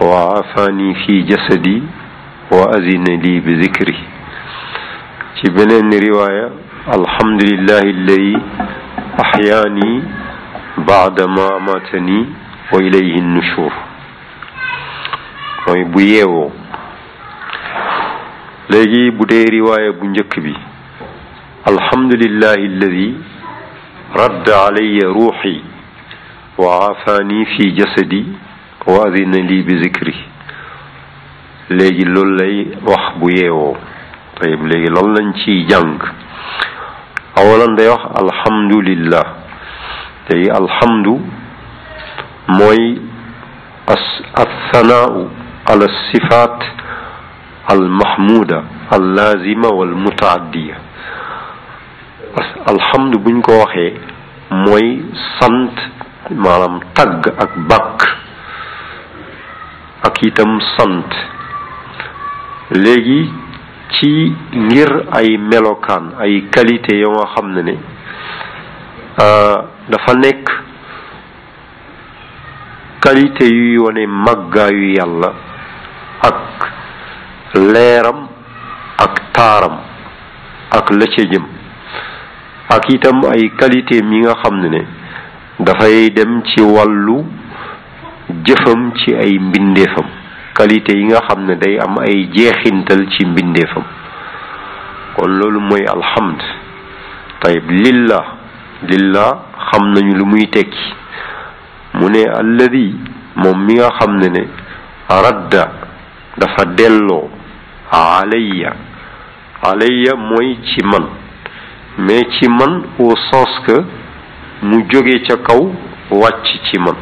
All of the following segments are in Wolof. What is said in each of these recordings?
وعافاني في جسدي وأذن لي بذكري بنين رواية الحمد لله الذي أحياني بعد ما ماتني وإليه النشور ويبيهو لجي بدي رواية بنجكبي الحمد لله الذي رد علي روحي وعافاني في جسدي wa adina lii bi zikri léegi loolu lay wax bu yeewoo tayib léegi lan lañ ciy jàng awalan day wax alhamdulillah léegi alhamdu mooy as athanaau ala sifaat almahmuda allazima walmutaaddiya alhamdu buñ ko waxee mooy sant maanaam tagg ak bàkk ak itam sant léegi ci ngir ay melokaan ay qualité yoo nga xam ne ne euh, dafa nekk qualité yuy wane màggaayu yàlla ak leeram ak taaram ak la ca jëm ak itam ay qualité yi nga xam ne ne dafay dem ci wàllu jëfam ci ay mbindeefam qualité yi nga xam ne day am ay jeexintal ci mbindeefam kon loolu mooy alhamd tayib lillah lillah xam nañu lu muy tekki mu ne alladi moom mi nga xam ne ne radda dafa delloo alayya alayya mooy ci man mais ci man au sens que mu jóge ca kaw wàcc ci man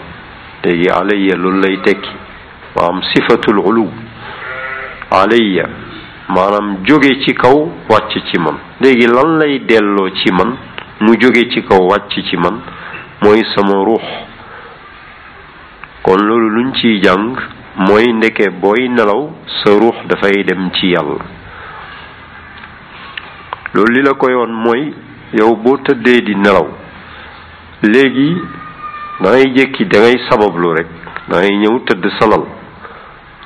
léegi alayya loolu lay tekki maanaam sifatul ulu alayya maanaam jóge ci kaw wàcc ci man léegi lan lay delloo ci man mu jóge ci kaw wàcc ci man mooy sama ruux kon loolu luñ ciy jàng mooy ndeke booy nelaw sa ruux dafay dem ci yàlla loolu li la ko yoon mooy yow boo tëddee di nelaw léegi da ngay jékki da ngay sabablu rek da ngay ñëw tëdd salal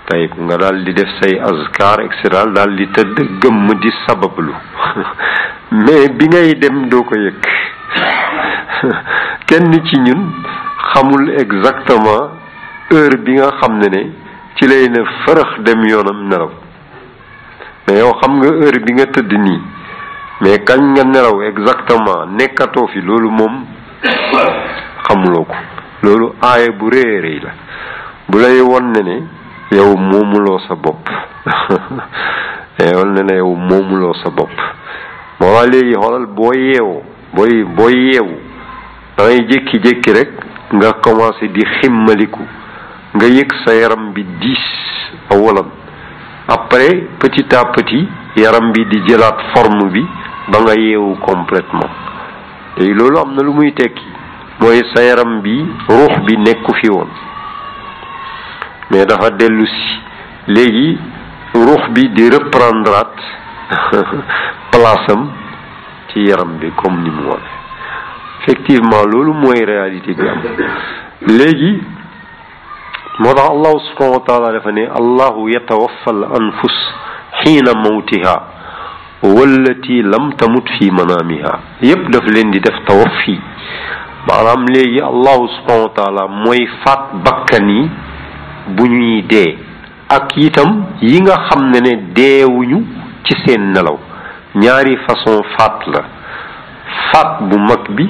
tayib nga daal di def say azkar et cetera daal di tëdd gëmm di sabablu mais bi ngay dem doo ko yëg kenn ci ñun xamul exactement heure bi nga xam ne ne ci lay ne fërëx dem yoonam nelaw mais yow xam nga heure bi nga tëdd nii mais kañ nga nelaw exactement nekkatoo fi loolu moom xamuloo ko loolu aaya bu rëy a rëy la bu lay won ne ne yow moomuloo sa bopp yow ne ne yow moomuloo sa bopp moo waa léegi xoolal boo yeewoo booy booy yeewu dangay jékki-jékki rek nga commencé di ximmaliku nga yëg sa yaram bi diis awalan après petit à petit yaram bi di jëlaat forme bi ba nga yeewu complètement te loolu am na lu muy tekki mooy sa yaram bi ruux bi nekku fi woon mais dafa dellu si léegi ruux bi di reprendre place am ci yaram bi comme ni mu wone effectivement loolu mooy réalité bi am léegi moo tax allahu subhanahu wa taala dafa ne allahu yatawaffa al anfus xiina mawtiha wallati lam tamut fi manaamiha yépp daf leen di def tawaffi maanaam léegi allahu subhanahu wa taala mooy faat bakkan yi bu ñuy dee ak itam yi nga xam ne ne deewuñu ci seen nelaw ñaari façon faat la faat bu mag bi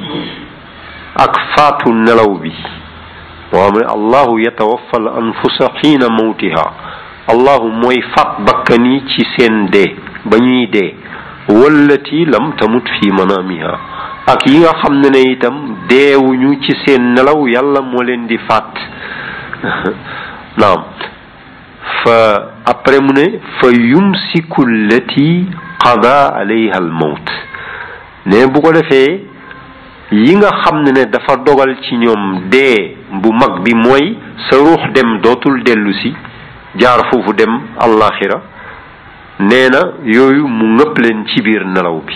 ak faatu nelaw bi moo xam ne allahu yatawaffa al anfusa xiina mawtiha allahu mooy faat bakkan yi ci seen dee ba ñuy dee wallati lam tamut fi manaamiha ak yi nga xam ne ne itam deewuñu ci seen nelaw yàlla moo leen di faat naam fa après mu ne fa yumsiku lati qada alayha al mawt ne bu ko defee yi nga xam ne ne dafa dogal ci ñoom dee bu mag bi mooy sa ruux dem dootul dellu si jaar foofu dem àllaaxira nee na yooyu mu ngëpp leen ci biir nelaw bi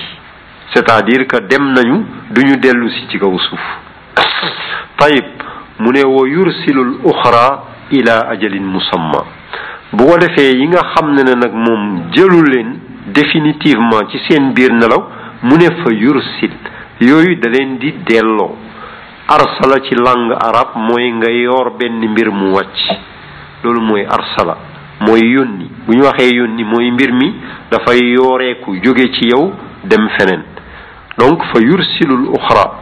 c'est-à-dire que dem nañu duñu dellu si ci kaw suuf tayib mu ne wa yursilul uxra ila ajalin musamma bu ko defee yi nga xam ne ne nag moom jëlu leen définitivement ci seen biir nelaw mu ne fa yursil yooyu da leen di delloo arsala ci langue arabe mooy nga yoor benn mbir mu wàcc loolu mooy arsala mooy yónni bu ñu waxee yónni mooy mbir mi dafay yooreeku jóge ci yow dem feneen donc fa yursilul uxra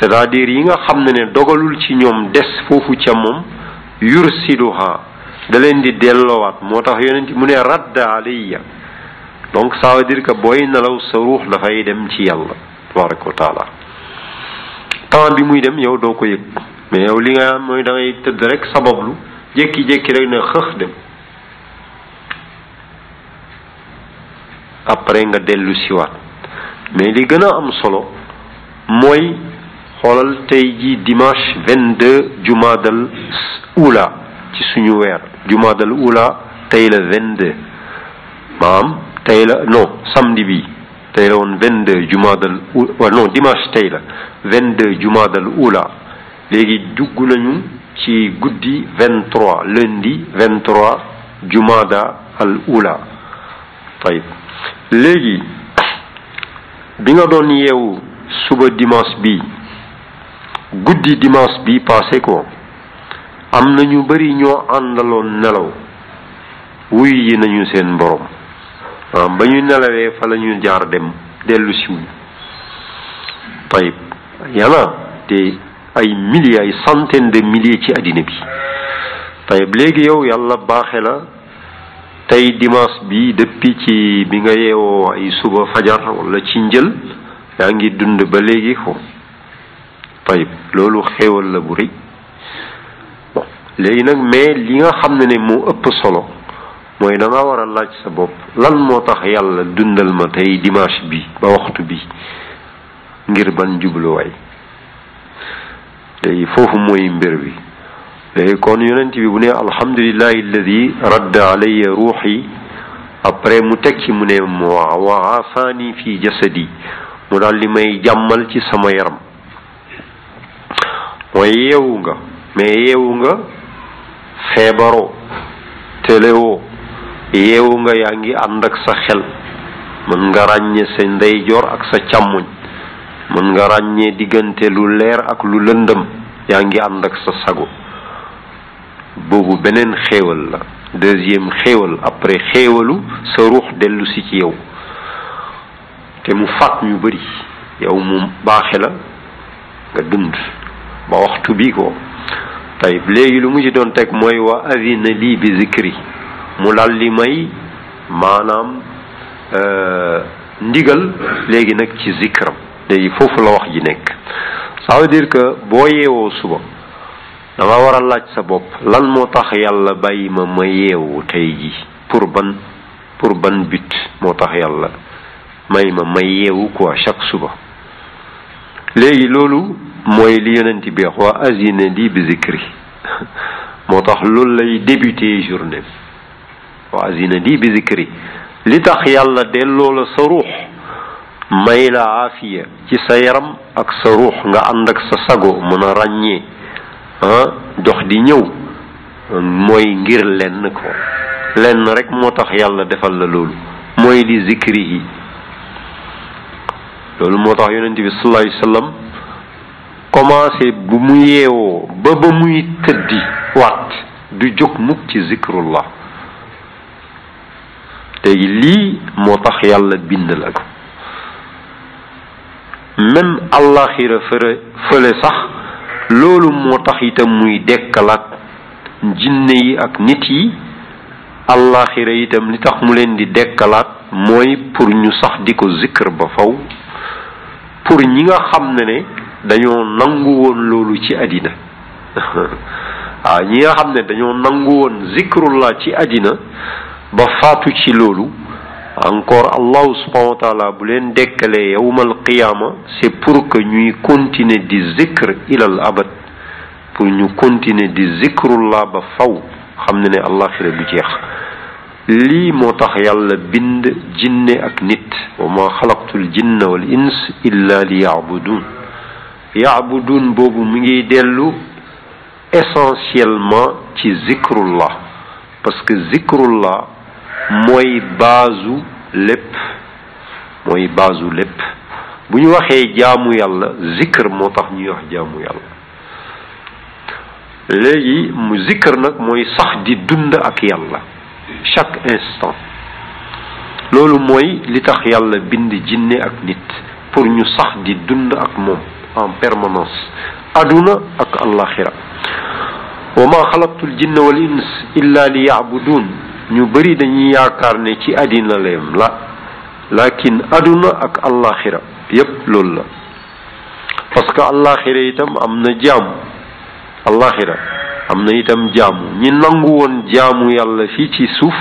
c'est-à-dire yi nga xam ne ne dogalul ci ñoom des foofu ca moom yursiluha da leen di delloowaat moo tax yonent mu ne radda alayya donc ça veut dire que booy nelaw sa ruux dafay dem ci yàlla tabaraka wa taala temps bi muy dem yow doo ko yëg mais yow li nga am mooy da ngay tëdd rek sabablu jékki-jékki rek na xëx dem après nga dellu siwaat mais li gën a am solo mooy xoolal tey jii dimanche vingt deux jumaadal ula ci suñu weer jumaadal ula tey la vingt deux maam tey la non samedi bi tey la woon 22 jumaadal wa non dimanche tey la 22 jumaadal ula léegi dugg nañu ci guddi 23 lundi 23 jumaada al ula tayib léegi bi nga doon yeewu suba dimanche bi guddi dimanche bi passé ko am na ñu bari ñoo àndaloon nelaw wuy yi nañu seen borom waaw ba ñu nelawee fa la ñu jaar dem dellu si wuñu tayib yana te ay milliers ay centaines de milliers ci àddina bi tayib léegi yow yàlla baaxe la tey dimanche bi depuis ci bi nga yeewoo ay suba fajar wala ci njël yaa ngi dund ba léegi ko tayib loolu xéewal la bu rëy léegi nag mais li nga xam ne ne moo ëpp solo mooy da nga war a laaj sa bopp lan moo tax yàlla dundal ma tey dimanche bi ba waxtu bi ngir ban jubluwaay léegi foofu mooy mbir bi léegi kon yonent bi bu ne alhamdulillahi alladi radda alayya ruuxi après mu teg ci mu ne wa wa afaani fi jasadi mu daal li may jàmmal ci sama yaram mooy yeewu nga mais yeewu nga feebaroo téléwoo yeewu nga yaa ngi ànd ak sa xel mën nga ràññee sa ndeyjoor ak sa càmmoñ mën nga ràññee diggante lu leer ak lu lëndëm yaa ngi ànd ak sa sago boobu beneen xéewal la deuxième xéewal après xéewalu sa ruux dellu si ci yow te mu fàtt yu bari yow mu baaxe la nga dund ba waxtu bii ko tey léegi lu mu ci doon teg mooy wa azina lii bi zikri mu lal li may maanaam euh, ndigal léegi nag ci zikram léegi foofu la wax ji nekk ça veut dire que boo yeewoo suba da nga war a laaj sa bopp lan moo tax yàlla bàyyi ma ma yeewu tey ji pour ban pour ban but moo tax yàlla may ma may yeewu quoi chaque suba léegi loolu mooy li yonent bi wax waa azina li bi zikri moo tax loolu lay débuté journée waa azina li bi zikri li tax yàlla delloo la sa ruux may la aafiya ci sa yaram ak sa ruux nga ànd ak sa sago mën a ràññee ah dox di ñëw mooy ngir lenn ko lenn rek moo tax yàlla defal la loolu mooy li zikri yi loolu moo tax yonent bi sallallahu alayhi wa sallam commencé bu mu yeewoo ba ba muy tëddi waat du jóg mukk ci zikrullah léegi lii moo tax yàlla bind la ko même àllaaxira fëre fële sax loolu moo tax itam muy dekkalaat jinne yi ak nit yi àllaaxira itam li tax mu leen di dekkalaat mooy pour ñu sax di ko zikkër ba faw pour ñi nga xam ne ne dañoo nangu woon loolu ci àddina waaw ñi nga xam ne dañoo nangu woon zikrullah ci àddina ba faatu ci loolu encore allahu subhanahu wa taala bu leen dekkalee yawmal qiyaama c'est pour que ñuy continuer di zikr ilal abad pour ñu continuer di zikrullah ba faw xam ne ne àllaaxira du jeex lii moo tax yàlla bind jinne ak nit wa ma xalaqtul jinna wal ins illa li yaabudun yaabudun boobu mi ngi dellu essentiellement ci zikrullah parce que zikrullah mooy baasu lépp mooy baasu lépp bu ñu waxee jaamu yàlla zikr moo tax ñuy wax jaamu yàlla léegi mu zikkar nag mooy sax di dund ak yàlla chaque instant loolu mooy li tax yàlla bind jinne ak nit pour ñu sax di dund ak moom en permanence aduna ak allaxira wa ma xalaqtul jinna wal ins illa li yaabudun ñu bëri dañuy yaakaar ne ci àddina la yem la lakin aduna ak allaxira yépp loolu la parce que àllaaxira itam am na jaamu àllaaxira am na itam jaamu ñi nangu woon jaamu yàlla fii ci suuf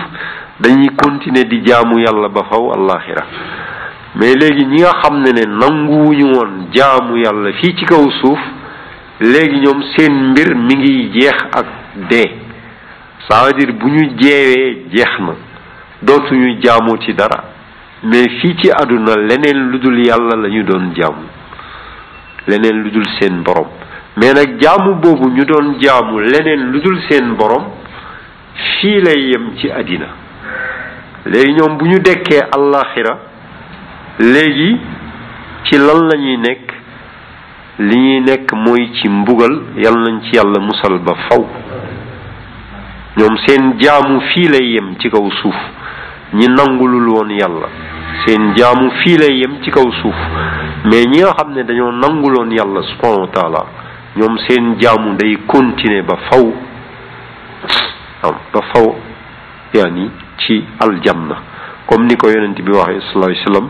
dañuy continuer di jaamu yàlla ba faw àllaaxira mais léegi ñi nga xam ne ne nanguwuñu woon jaamu yàlla fii ci kaw suuf léegi ñoom seen mbir mi ngi jeex ak dee ça veut dire bu ñu jeewee jeex na dootuñu jaamoo ci dara mais fii ci àdduna leneen lu dul yàlla la ñu doon jaamu leneen lu dul seen borom mais nag jaamu boobu ñu doon jaamu leneen lu dul seen borom fii lay yem ci àddina léegi ñoom bu ñu dekkee àllaaxira léegi ci lan la ñuy nekk li ñuy nekk mooy ci mbugal yal nañ ci yàlla musal ba faw ñoom seen jaamu fii lay yem ci kaw suuf ñi nangulul woon yàlla seen jaamu fii lay yem ci kaw suuf mais ñi nga xam ne dañoo nanguloon yàlla subhanahu wa taala ñoom seen jaamu day continuer ba faw am ba faw yaani ci aljanna comme ni ko yonent bi waxee sallallahu alayhi wasallam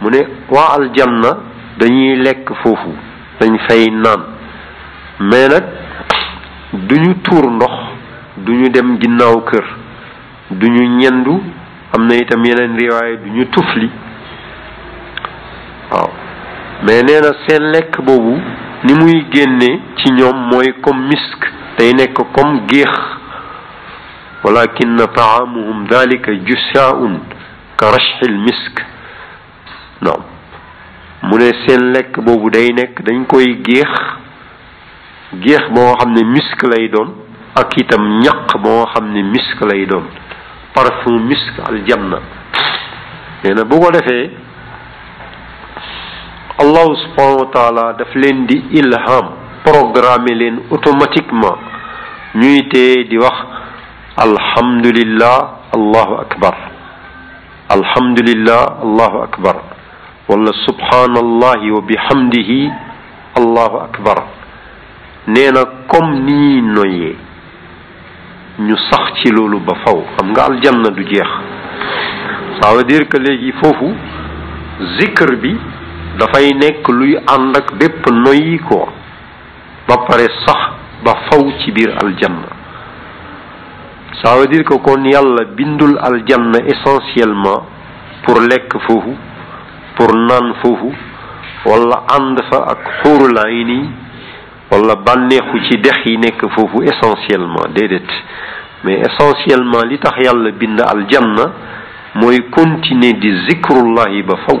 mu ne waa aljanna dañuy lekk foofu dañ fay naan mais nag duñu tuur ndox duñu dem ginnaaw kër duñu ñendu am na itam yeneen riwaaye duñu tufli waaw mais nee na seen lekk boobu ni muy génne ci ñoom mooy comme misk day nekk comme géex walakin taamuhum dalika jusaun ka rashil misk naam mu ne seen lekk boobu day nekk dañ koy géex géex boo xam ne misk lay doon ak itam ñaq boo xam ne misk lay doon parfum misk aljanna nee na bu ko defee allahu subhanahu wa taala daf leen di ilham programmer leen automatiquement ñuy tee di wax alhamdulillah allahu akbar alhamdulillah allahu akbar wala subhanallahi wa bihamdihi allahu akbar nee na comme ni ñuy noyyee ñu sax ci loolu ba faw xam nga aljanna du jeex ça veut dire que léegi foofu zikr bi dafay nekk luy ànd ak bépp noyyi ko ba pare sax ba faw ci biir aljanna ça veut dire que kon yàlla bindul aljanna essentiellement pour lekk foofu pour naan foofu wala ànd fa ak xuurul ayni wala bànneexu ci dex yi nekk foofu essentiellement déedéet mais essentiellement li tax yàlla bind aljanna mooy continuer di zikrullahi ba faw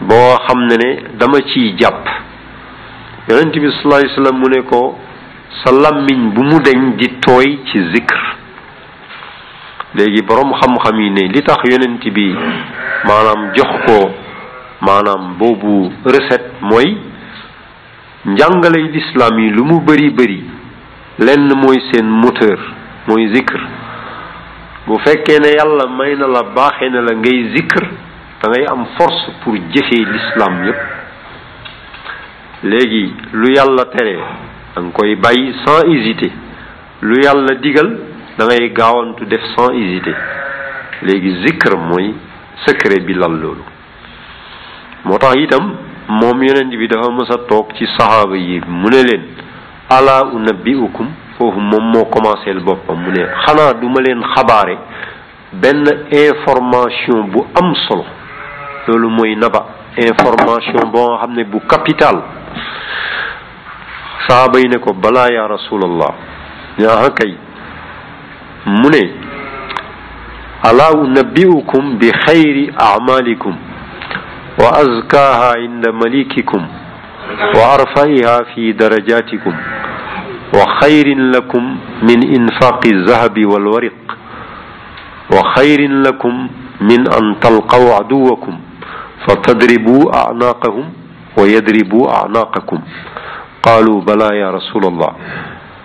boo xam ne ne dama ciy jàpp yonent bi sallallahu alayhi wasallam mu ne ko sa làmmiñ bu mu deñ di tooy ci zikr léegi boroom xam-xam yi ne li tax yonent bi maanaam jox ko maanaam boobu recette mooy njàngaley lislaam yi lu mu bari bari lenn mooy seen moteur mooy zikr bu fekkee ne yàlla may na la baaxee na la ngay zikr da ngay am force pour jëfee lislaam yépp léegi lu yàlla tere da nga koy bàyyi sans hésiter lu yàlla digal da ngay gaawantu def sans hésiter léegi zikr mooy secret bi lal loolu moo tax itam moom yonent bi dafa mës a toog ci saxaaba yi mu ne leen ala unabbiukum foofu moom moo commencé boppam mu ne xanaa duma leen xabaare benn information bu am solo loolu mooy naba information boo nga xam ne bu capital saxaaba yi ne ko balaa yaa rasulallah ñaa kay مني ألا أنبئكم بخير أعمالكم وأزكاها عند مليككم وأرفعها في درجاتكم وخير لكم من إنفاق الذهب والورق وخير لكم من أن تلقوا عدوكم فتضربوا أعناقهم ويضربوا أعناقكم قالوا بلى يا رسول الله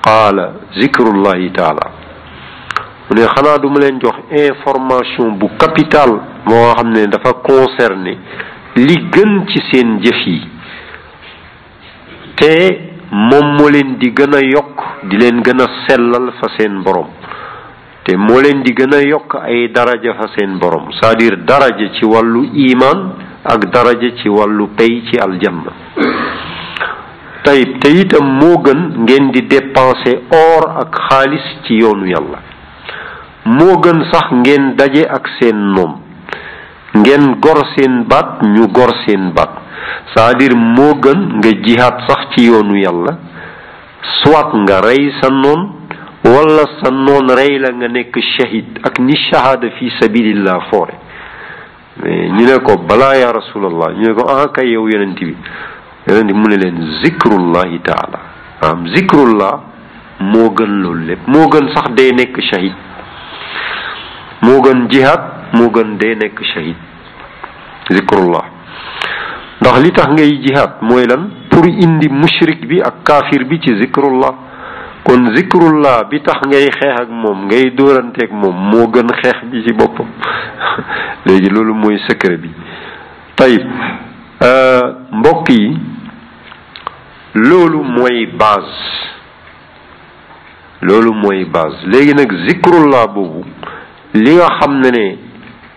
qaala zikrullahi taala mu ne xanaa du ma leen jox information bu capital moo xam ne dafa concerné li gën ci seen jëf yi te moom moo leen di gën a yokk di leen gën a sellal fa seen borom te moo leen di gën a yokk ay daraja fa seen borom c'est-à-dire daraja ci wàllu iman ak daraja ci wàllu pay ci aljanna tayib te itam moo gën ngeen di dépenser or ak xaalis ci yoonu yàlla moo gën sax ngeen daje ak seen noom ngeen gor seen baat ñu gor seen baat c'est-à-dire moo gën nga jihaat sax ci yoonu yàlla soit nga rey sa noon wala sa noon rey la nga nekk shahid ak ni shahada fi sabilillah foore mais ñu ne ko balaa ya rasulallah ñu ne ko ah kay yow yonent bi yonent bi mu ne leen zikrullahi taala am zikrullah moo gën loolu lépp moo gën sax dee nekk shahid moo gën jihaad moo gën dee nekk shahid zikrullah ndax li tax ngay jihaad mooy lan pour indi mushrik bi ak kaafir bi ci zikrullah kon zikrullah bi tax ngay xeex ak moom ngay dóoranteeg moom moo gën xeex bi ci boppam léegi loolu mooy secret bi tey euh, mbokk yi loolu mooy base loolu mooy base léegi nag zikrullah boobu li nga xam ne ne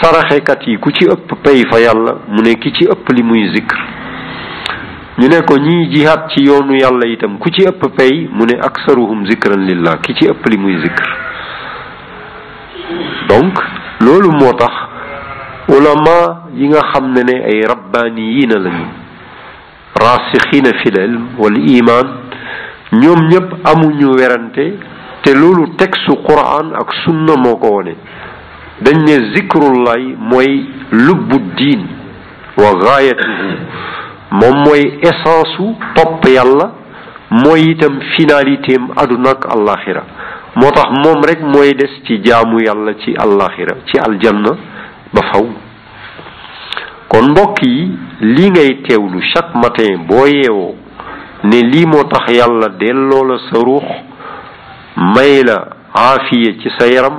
saraxekat yi ku ci ëpp pay fa yàlla mu ne ki ci ëpp li muy zikr ñu ne ko ñiy jihaat ci yoonu yàlla itam ku ci ëpp pay mu ne aksaruhum zikran lillah ki ci ëpp li muy zikr donc loolu moo tax ulama yi nga xam ne ne ay rabbaani yii na lañu raasixiina fi l ilm wal iman ñoom ñëpp amuñu werante te loolu textu quran ak sunna moo ko wone dañ ne zikrullahi mooy lubbu diin wa gaayatuhu moom mooy essence u topp yàlla mooy itam finalité am àdduna ak àllaaxira moo tax moom rek mooy des ci jaamu yàlla ci àllaaxira ci aljanna ba faw kon mbokk yi lii ngay teewlu chaque matin boo yeewoo ne lii moo tax yàlla delloo la sa ruux may la aafiya ci sa yaram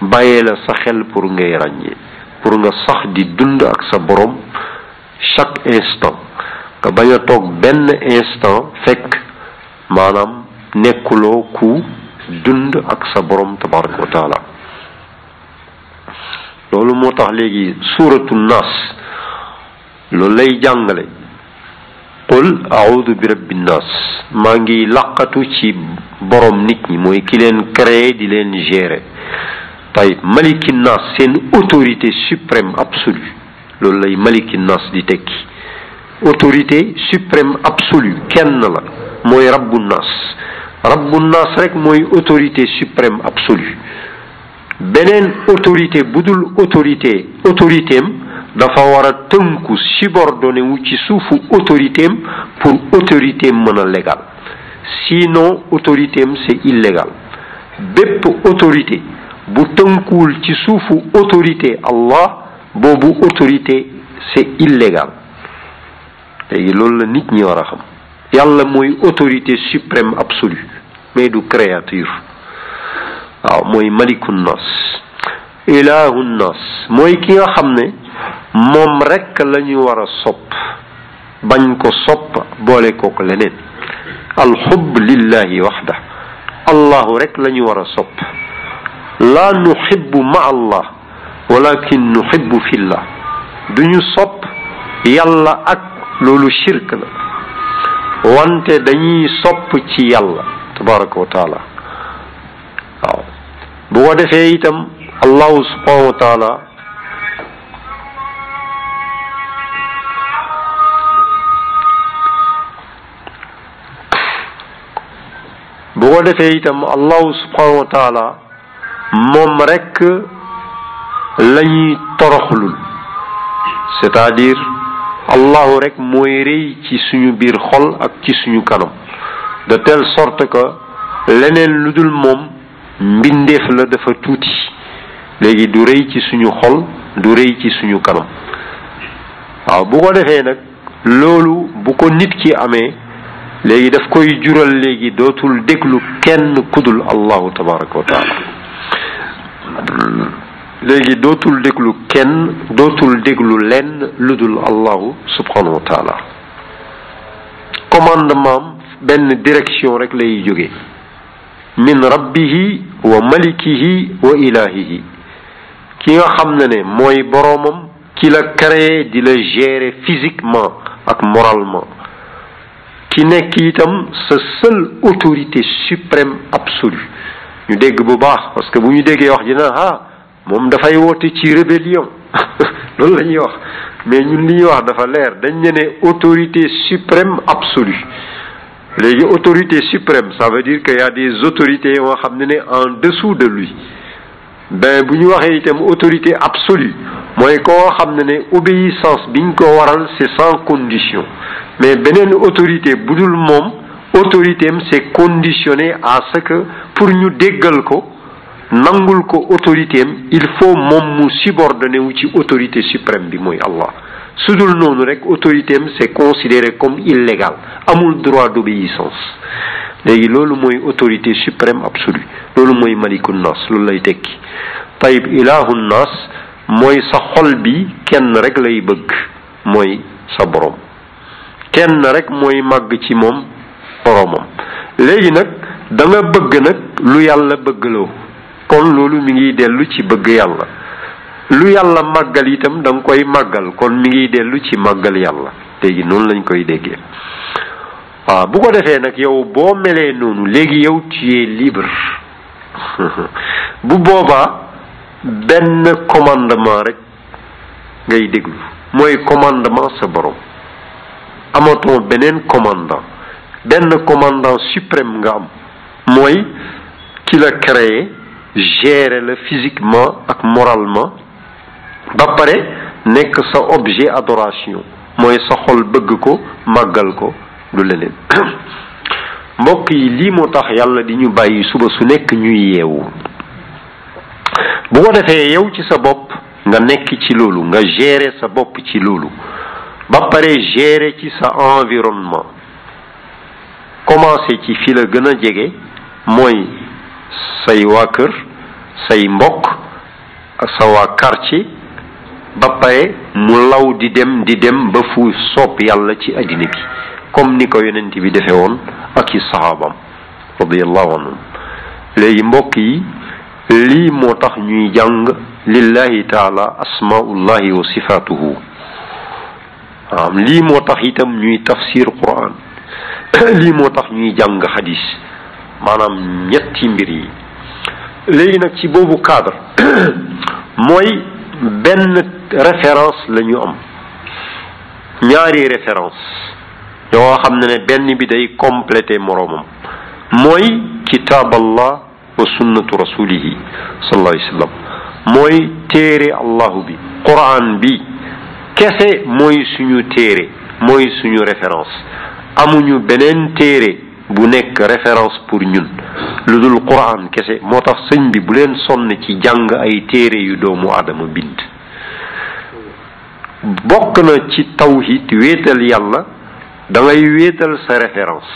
bàyyee la sa xel pour ngay ràññee pour nga sax di dund ak sa borom chaque instant nga bañ a toog benn instant fekk maanaam nekkuloo ku dund ak sa borom tabaraka wa taala loolu moo tax léegi suuratu naas loolu lay jàngale qul audu bi rabbi naas maa ngi laqatu ci borom nit ñi mooy ki leen créé di leen gérer tayib maliki naas seen autorité suprême absolue loolu lay maliki naas di tekki autorité suprême absolue kenn la mooy rabbu naas rabbu naas rek mooy autorité suprême absolue beneen autorité bu dul autorité autorité am dafa war a tënku subordonné wu ci suufu autorité am pour autorité am mën a légal sinon autorité am c'est illégal bépp autorité bu tënkuwul ci suufu autorité Allah boobu autorité c'est illégal léegi loolu la nit ñi war a xam yàlla mooy autorité suprême absolue mais du créature waaw mooy maliku nas ilahu nas mooy ki nga xam ne moom rekk la ñu war a sopp bañ ko sopp boole kook leneen alxub lillahi waxda allahu rekk la ñu war a sopp laa nuxibu ma allah walakin nuhibbu fillah duñu sopp yàlla ak loolu shirk la wante dañuy sopp ci yàlla tabaraka wa taala waaw bu ko defee itam allahu subhanahu wa taala bu ko defee itam allahu subhanahu wa taala moom rekk lañuy toroxlul cest à allahu rekk mooy rëy ci suñu biir xol ak ci suñu kanam de telle sorte que leneen lu dul moom mbindeef la dafa tuuti léegi du rëy ci suñu xol du rëy ci suñu kanam waaw bu ko defee nag loolu bu ko nit ki amee léegi daf koy jural léegi dootul déglu kenn kudul allahu tabaraka wa taala léegi dootul déglu kenn dootul déglu lenn lu dul allahu subhanahu wa taala commandement benn direction rek lay jóge min rabbihi wa malikihi wa ilahihi ki nga xam ne ne mooy boroomam ki la créé di la gérer physiquement ak moralement ki nekk itam sa seule autorité suprême absolue ñu dégg bu baax parce que bu ñu déggee wax ji na ah moom dafay woote ci rébellion loolu la ñuy wax mais ñun li ñuy wax dafa leer dañ ne ne autorité suprême absolue léegi autorité suprême ça veut dire que y a des autorités yoo xam ne ne en dessous de lui ben bu ñu waxee itam autorité absolue mooy koo xam ne ne obéissance biñ ko waral c'est sans condition mais beneen autorité bu dul moom autorité am c'est conditionné à ce que pour ñu déggal ko nangul ko autorité am il faut moom mu subordonné wu ci autorité suprême bi mooy Allah su dul noonu rek autorité am c'est considéré comme illégal amul droit d'obéissance léegi loolu mooy autorité suprême absolue loolu mooy maliku nas loolu lay tekki tayib ilahu nas mooy sa xol bi kenn rek lay bëgg mooy sa borom kenn rek mooy màgg ci moom boroomam léegi nag da nga bëgg nag lu yàlla bëggloo kon loolu mi ngi dellu ci bëgg yàlla lu yàlla màggal itam da nga koy màggal kon mi ngi dellu ci màggal yàlla léegi noonu lañ koy déggee waaw bu ko defee nag yow boo melee noonu léegi yow tu es libre bu boobaa benn commandement rek ngay déglu mooy commandement sa borom amatoo beneen commandant benn commandant suprême nga am mooy ki la créé gérer la physiquement ak moralement ba pare nekk sa objet adoration mooy sa xol bëgg ko màggal ko du leneen mbokk yi lii moo tax yàlla di ñu bàyyi suba su nekk ñuy yeewu bu ko defee yow ci sa bopp nga nekk ci loolu nga gérer sa bopp ci loolu ba pare gérer ci sa environnement commencé ci fi la gën a jege mooy say waa kër say mbokk ak sa waa quartier ba pare mu law di dem di dem ba fu soob yàlla ci àddina bi comme ni ko yonent bi defee woon ak i saxaabam radiyallahu anhum léegi mbokk yi lii moo tax ñuy jàng lillahi taala asmaullahi wa sifaatuhu waaw lii moo tax itam ñuy tafsir quran lii moo tax ñuy jàng xadis maanaam ñetti mbir yi léegi nag ci boobu cadre mooy benn référence la ñu am ñaari référence yoo xam ne ne benn bi day complété moroomam mooy kitaab allah wa sunnatu rasulihi sallallahu alayhi wa sallam mooy téere allahu bi quran bi kese mooy suñu téere mooy suñu référence amuñu beneen téere bu nekk référence pour ñun lu dul quran kese moo tax sëñ bi bu leen sonn ci jàng ay téere yu doomu aadama bind bokk na ci tawhid wéetal yàlla da ngay wéetal sa référence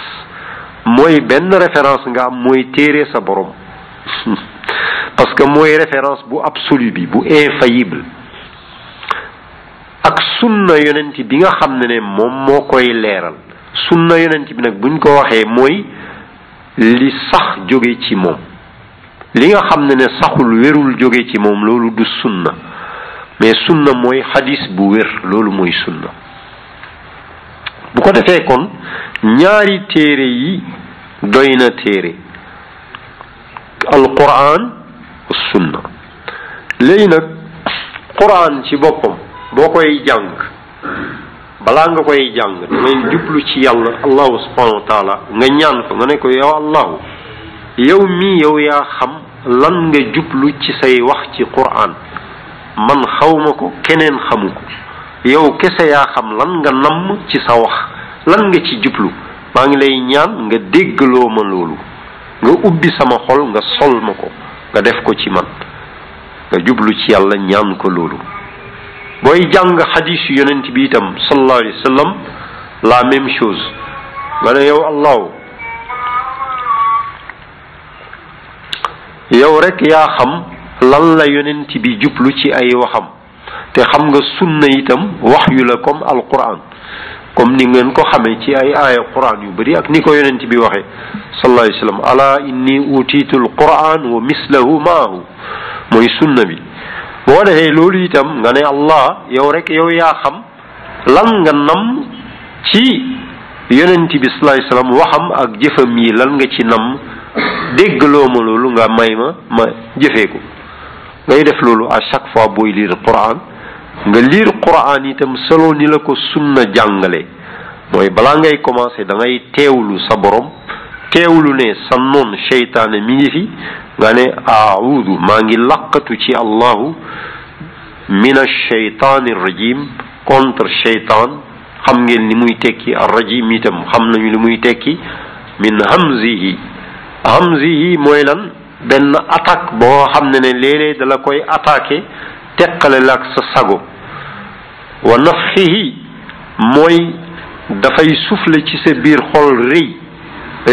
mooy benn référence nga am mooy téere sa borom parce que mooy référence bu absolu bi bu infaillible ak sunna yonent bi nga xam ne ne moom moo koy leeral sunna yonent bi nag buñ ko waxee mooy li sax jóge ci moom li nga xam ne ne saxul wérul jóge ci moom loolu du sunna mais sunna mooy xadis bu wér loolu mooy sunna bu ko defee kon ñaari téere yi doy na téere alquran wa sunna léegi nag quran ci boppam boo koy jàng balaa nga koy jàng da ngay jublu ci yàlla allahu subhanahu wa taala nga ñaan ko nga ne ko yow allahu yow mii yow yaa xam lan nga jublu ci say wax ci quran man xawma ko keneen xamu ko yow kese yaa xam lan nga namm ci sa wax lan nga ci jublu maa ngi lay ñaan nga déggaloo ma loolu nga ubbi sama xol nga sol ma ko nga def ko ci man nga jublu ci yàlla ñaan ko loolu booy jàng xadis yu yonent bi itam sallallahu alayhi wa sallam la même chose nga ne yow allahu yow rek yaa xam lan la yonent bi jublu ci ay waxam te xam nga sunna itam wax yu la comme alquran comme ni ngeen ko xamee ci ay aaya quran yu bëri ak ni ko yonent bi waxee sallallahu alayhi wa sallam ala inni utiitu alquran wa mislahu maahu mooy sunna bi boo defee loolu itam nga ne allah yow rek yow yaa xam lan nga nam ci yonent bi sallallahu alayhi wa sallam waxam ak jëfam yi lan nga ci nam déggloo ma loolu nga may ma ma jëfee ko ngay def loolu à chaque fois booy lire Quran nga lire Quran itam selon ni la ko sunna jàngale mooy balaa ngay commencer da ngay teewlu sa borom teewlu ne sa noon seytaane mi ngi fi nga ne aawudu maa ngi laqatu ci allahu min alcheytaani rajim contre cheytaan xam ngeen li muy tekki arrajim itam xam nañu li muy tekki min hamzihi hamzihi mooy lan benn attaque boo xam ne ne léeg-léeg dala koy attaqué teqale la ak sa sago wa nafxihi mooy dafay souffler ci sa biir xol rëy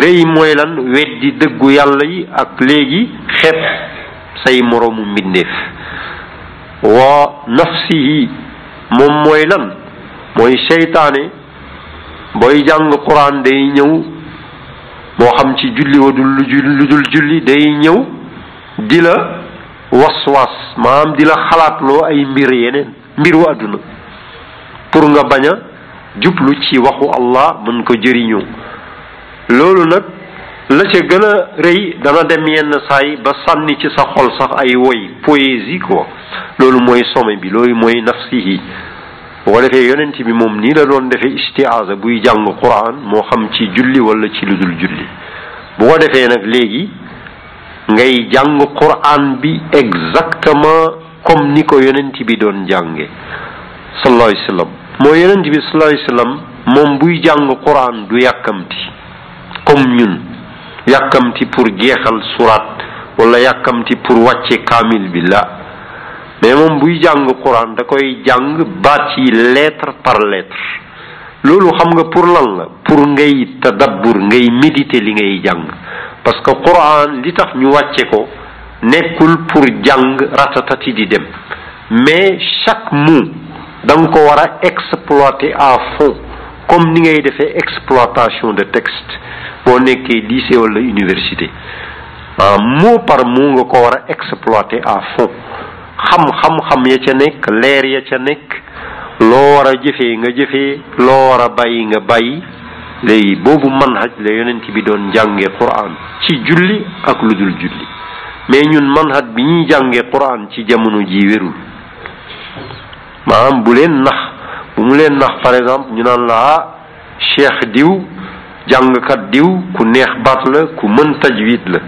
rëy mooy lan weddi dëggu yàlla yi ak léegi xeeb say moroomu mbindeef wa nafsihi moom mooy lan mooy seytaane booy jàng quran day ñëw moo xam ci julli wa dul lu dul julli day ñëw di la waswas maanaam di la xalaatloo ay mbir yeneen mbiru àdduna pour nga bañ a jublu ci waxu allah mën ko jëriñoo loolu nag la ca gën a rëy dana dem yenn saay ba sànni ci sa xol sax ay woy poésie ko loolu mooy sommet bi loolu mooy nafsihi bu ko defee yonent bi moom nii la doon defee istiaza buy jàng quran moo xam ci julli wala ci lu dul julli bu ko defee nag léegi ngay jàng quran bi exactement comme ni ko yonent bi doon jànge sallallahu alayhi wa sallam moo yonent bi sallallahu alayhi wa sallam moom buy jàng quran du yàkkamti comme ñun yàkkamti pour jeexal suraat wala yàkkamti pour wàcce kaamil bi la mais moom buy jàng quran da koy jàng baat yi lettre par lettre loolu xam nga pour lan la pour ngay tadabbur ngay méditer li ngay jàng parce que quran li tax ñu wàcce ko nekkul pour jàng ratatati di dem mais chaque mot da nga ko war a exploiter à fond comme ni ngay defee exploitation de texte boo nekkee lycée wala université ah mot par mot nga ko war a exploiter à fond xam xam xam ya ca nekk leer ya ca nekk loo war a jëfee nga jëfee loo war a bàyyi nga bàyyi léegi boobu manhaj la yonent bi doon jàngee quran ci julli ak lu dul julli mais ñun manhaj bi ñuy jàngee quran ci jamono ji wérul maanaam bu leen nax bu mu leen nax par exemple ñu naan la ah cheikh diw jàngkat diw ku neex baat la ku mën tajwid la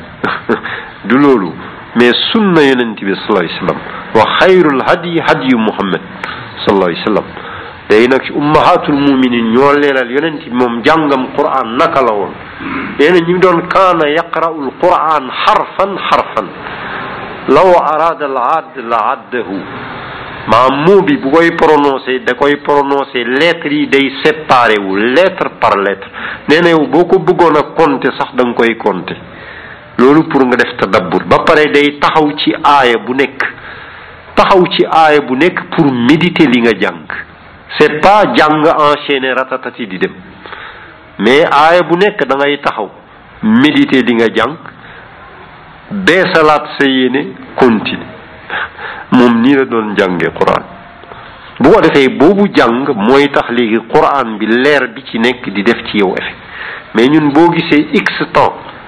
du loolu mais sunna yonent bi sallallahu alayhi wa sallam wa xayrul hadi hadiyu muhammad sallallahu alayhi wa sallam léegi nag ci ummahatul muminin ñoo leeral yonent bi moom jàngam quran naka la woon nee na ñu doon kaana yaqra'ul quran xarfan xarfan law araada al add la addahu maanaam mot bi bu koy prononcé da koy prononcé lettre yi day séparé wu lettre par lettre nee na yow boo ko bëggoon a compter sax da nga koy compter loolu pour nga def tadabbur ba pare day taxaw ci aaya bu nekk taxaw ci aaya bu nekk pour méditer li nga jàng c'est pas jàng enchaîner ratatati di dem mais aaya bu nekk da ngay taxaw méditer li nga jàng beesalaat sa yéene continue moom nii la doon jànge quran bu ko defee boobu jàng mooy tax léegi quran bi leer bi ci nekk di def ci yow effet mais ñun boo gisee x temps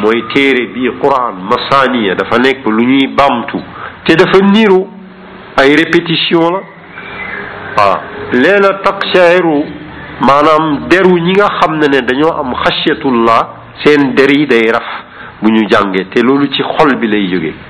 mooy téere bii quran masaniya dafa nekk lu ñuy bamtu te dafa niru ay répétition la waaw leena taqshairu maanaam deru ñi nga xam ne ne dañoo am xasiyatullah seen der yi day raf bu ñu jàngee te loolu ci xol bi lay jóge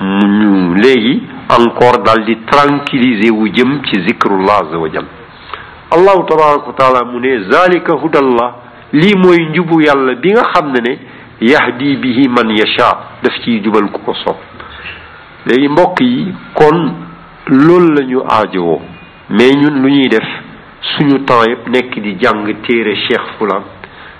mu ñu léegi encore daal di tranquilliser wu jëm ci zikrullah azza wa jal allahu tabaraka wa taala mu ne zalika hudallah lii mooy njubu yàlla bi nga xam ne ne yahdi bihi man yasha daf ciy jubal ku ko soob léegi mbokk yi kon loolu la ñu aajowoo mais ñun lu ñuy def suñu temps yëpp nekk di jàng téere cheikh fulan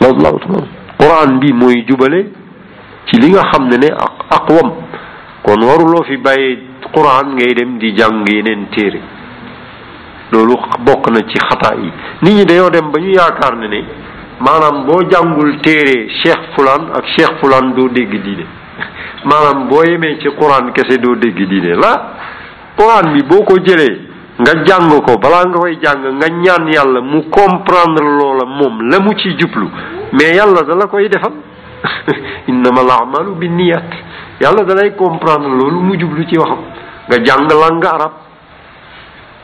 loolu laa tudd quran bi mooy jubale ci li nga xam ne ne ak aqwam kon waruloo fi bàyyi quran ngay dem di jàng yeneen téere loolu bokk na ci xataa yi nit ñi dañoo dem ba ñu yaakaar ne ne maanaam boo jàngul téere cheikh fulaan ak cheikh fulaan doo dégg diine maanaam boo yemee ci quran kese doo dégg diine la Quran bi boo ko jëlee nga jàng ko balaa nga koy jàng nga ñaan yàlla mu comprendre loola moom la mu ci jublu mais yàlla dala koy defal innama al amalu bi niyat yàlla dalay comprendre loolu mu jublu ci waxam nga jàng langue arab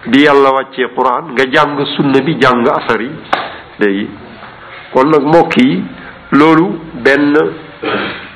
di yàlla wàccee quran nga jàng sunna bi jàng asar yi léegi kon nag mbokk yi loolu benn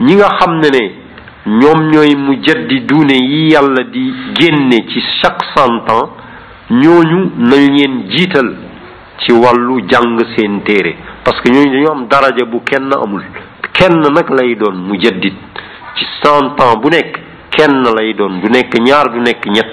ñi nga xam ne ne ñoom ñooy mu jaddi duune yi yàlla di génne ci chaque cent ans ñooñu nañ leen jiital ci wàllu jàng seen téere parce que ñooñu dañoo am daraja bu kenn amul kenn nag lay doon mu jaddit ci cent ans bu nekk kenn lay doon du nekk ñaar du nekk ñett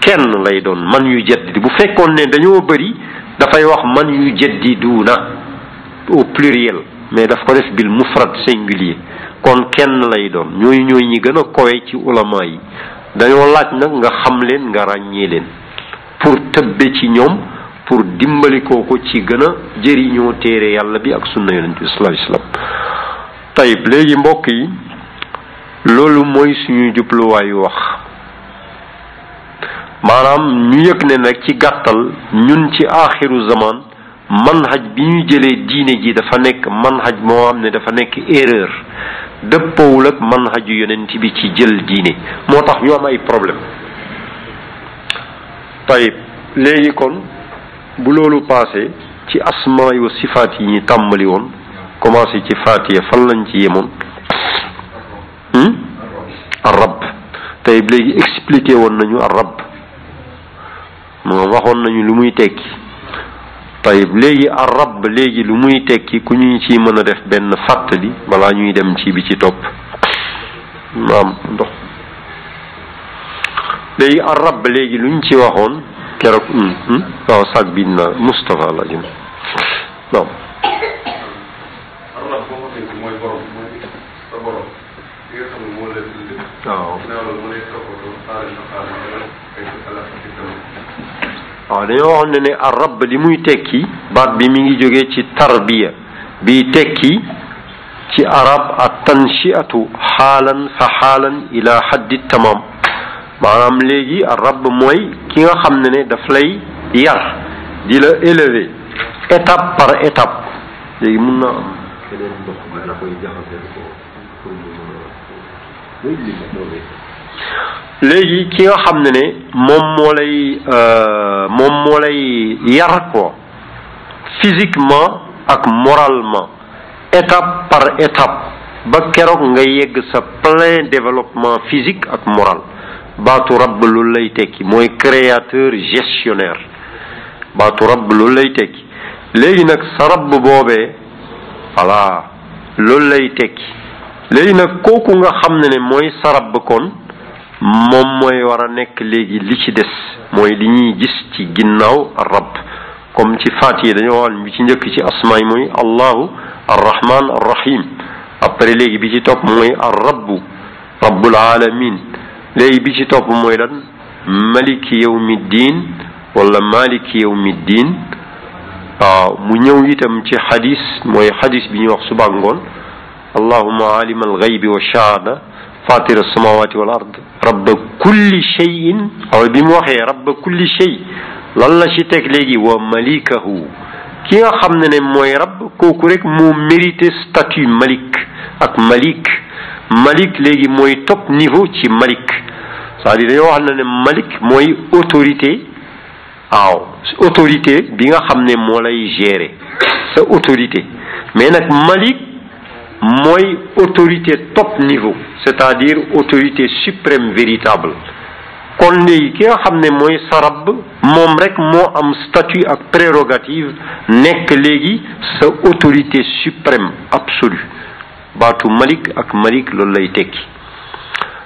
kenn lay doon man yu jaddidu bu fekkoon ne dañoo bëri dafay wax man yu jaddiduuna au pluriel mais daf ko def bil mufrad singulier kon kenn lay doon ñooy ñooy ñi gën a kowe ci ulama yi dañoo laaj nag nga xam leen nga ràññee leen pour tëbbe ci ñoom pour dimbali ko ci gën a jëriñoo téere yàlla bi ak sunna yonent bi sallallahu alayhi wasallam tayib léegi mbokk yi loolu mooy suñu jubluwaayu wax maanaam ñu yëg ne nag ci gàttal ñun ci aaxiru zaman manhaj bi ñu jëlee diine ji dafa nekk manhaj moo xam ne dafa nekk erreur dëppoowul ak manhaju yonent bi ci jël diine moo tax ñu am ay problème tayib léegi kon bu loolu paasee ci asmaa yu sifaat yi ñu tàmbali woon commencé ci faatiya fan lañ ci yemoon arab tey léegi expliqué woon nañu arab moom waxoon nañu lu muy tekki tayib léegi arab léegi lu muy tekki ku ñu ci mën a def benn fàttali balaa ñuy dem ci bi ci topp maam ndox léegi arab léegi lu ñu ci waxoon keroog waaw sag bi na Moustapha la jëm non sa borom li nga xam ne moo la bind. waaw ginnaaw la mu lay toppatoo xaaral sa xaaral dara ay sa xalaat ci kanam. waaw dañoo waxoon ne ne arab li muy tekki baat bi mi ngi jógee ci tarbiya bi tekki ci arab at tanshiatu xaalan fa xaalan ila xaddi tamam maanaam léegi arab mooy ki nga xam ne ne daf lay yar di la élever étape par étape léegi mun naa am keneen ndox bi da koy jaxaseel ko pour mu mën a léegi li ma doole léegi ki nga xam ne ne moom moo lay euh, moom moo lay yar ko physiquement ak moralement étape par étape ba keroog nga yegg sa plein développement physique ak moral baatu rabb loolu lay tekki mooy créateur gestionnaire baatu rabb loolu lay tekki léegi nag sa rabb boobee voilà loolu lay tekki léegi nag kooku nga xam ne ne mooy sa rabb kon moom mooy war a nekk léegi li ci des mooy li ñuy gis ci ginnaaw rabb comme ci faat yi dañoo waxoon bi ci njëkk ci asmaa yi mooy allahu arrahman arrahim après léegi bi ci topp mooy ar rabbu rabbul alamin léegi bi ci topp mooy lan maliki yawmi diin wala maliki yawmi diin waaw mu ñëw itam ci xadis mooy xadis bi ñuy wax suba ak ngoon allahuma alima alxaybi wa shahaada fatira alsamawati wal ard rabba kulli cheyin aw bi mu waxee rabba kulli chey lan la ci teg léegi wa malikahu ki nga xam ne ne mooy rabb kooku rek moo mérité statut malik ak malik malik léegi mooy top niveau ci malik c'est-à-dire dañoo wax na ne Malik mooy autorité waaw autorité bi nga xam ne moo lay gérer sa autorité mais nag Malik mooy autorité top niveau c'est-à-dire autorité suprême véritable kon léegi ki nga xam ne mooy sarab moom rek moo am statut ak prérogative nekk léegi sa autorité suprême absolue baatu Malik ak Malik loolu lay tekki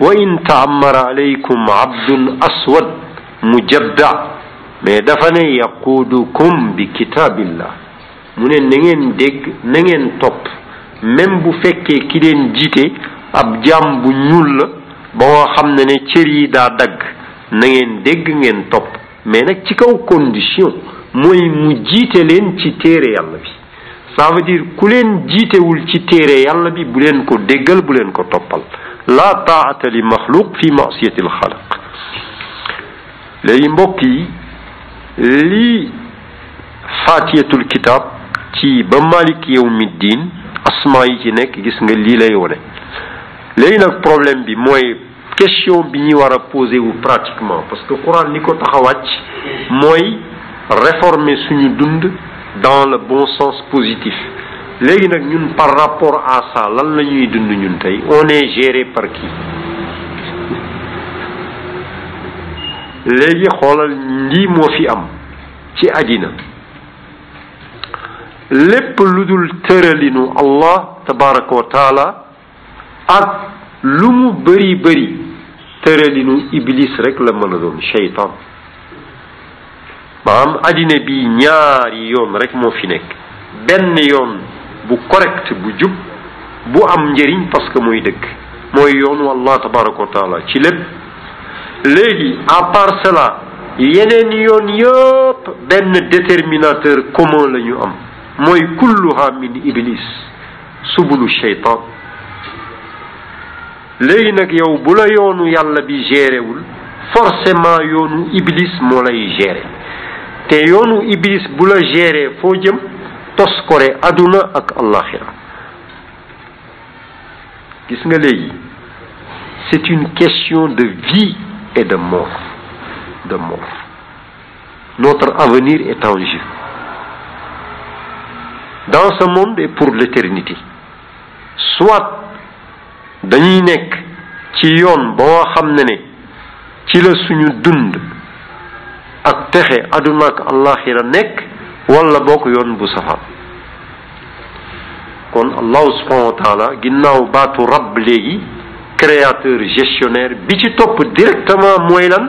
wa in taamara alaykum abdun aswad mujadda mais dafa ne yaquudukum bi kitaabillah mu ne na ngeen dégg na ngeen topp même bu fekkee ki leen jiite ab jaam bu ñuul la ba nga xam ne ne cër yi daa dagg na ngeen dégg ngeen topp mais nag ci kaw condition mooy mu jiite leen ci téere yàlla bi ça veut dire ku leen jiitewul ci téere yàlla bi bu leen ko déggal bu leen ko toppal la taata li maxluq fi masiyati al xalaq léegi mbokk yi lii faatiyatul kitaab ci ba malik yawmi diin asma yi ci nekk gis nga lii lay wone léegi nag problème bi mooy question bi ñuy war a posé wu pratiquement parce que Coran li ko tax a wàcc mooy réformer suñu dund dans le bon sens positif léegi nag ñun par rapport à ça lan la ñuy dund ñun tey on est géré par qui léegi xoolal lii moo fi am ci àddina lépp lu dul tëralinu Allah tabaraka wa taala ak lu mu bëri bëri tëralinu iblis rek la mën a doon shaytan maanaam addina bi ñaari yoon rek moo fi nekk benn yoon bu correct bu jub bu am njëriñ parce que mooy dëgg mooy yoon wallah tabaraka wa taala ci lépp léegi à part cela yeneen yoon yëpp benn déterminateur commun la ñu am mooy kulluha min iblis subulu sheytaan léegi nag yow bu la yoonu yàlla bi géréwul forcément yoonu iblis moo lay géré te yoonu iblis bu la géré foo jëm tos kore aduna ak allaxira gis nga léegi c'est une question de vie et de mort de mort Notre avenir est en jeu. Dans ce monde et pour l'éternité. Soit dañuy nekk ci yoon ba nga xam ne ne ci la suñu dund ak texe àdduna ak àllaaxira nekk wala bokk yoon bu safar kon allahu subhanahu wa taala ginnaaw baatu rabb léegi créateur gestionnaire bi ci topp directement mooy lan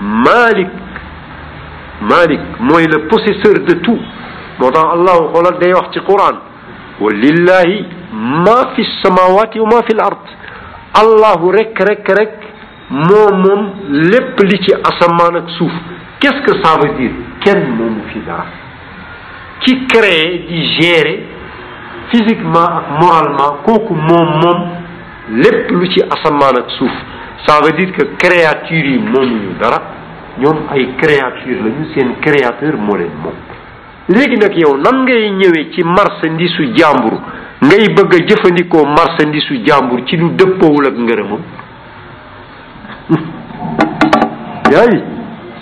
Malik Malik mooy le possesseur de tout moo tax allahu xoolal day wax ci quran wa lillahi ma fi samawati wa ma fi l ard allahu rek rek rek moo moom lépp li ci asamaan ak suuf qu'est-ce que ça veut dire kenn moomu fi dara ki créé di gérer physiquement ak moralement kooku moom moom lépp lu ci asamaan ak suuf ça veut dire que créatures yi moomuñu dara ñoom ay créatures lañu seen créateur moo leen moom léegi nag yow nan ngay ñëwee ci marchandise su jàmbur ngay bëgg a jëfandikoo marchandise su jàmbur ci lu dëppoowul ak ngërëmam yaay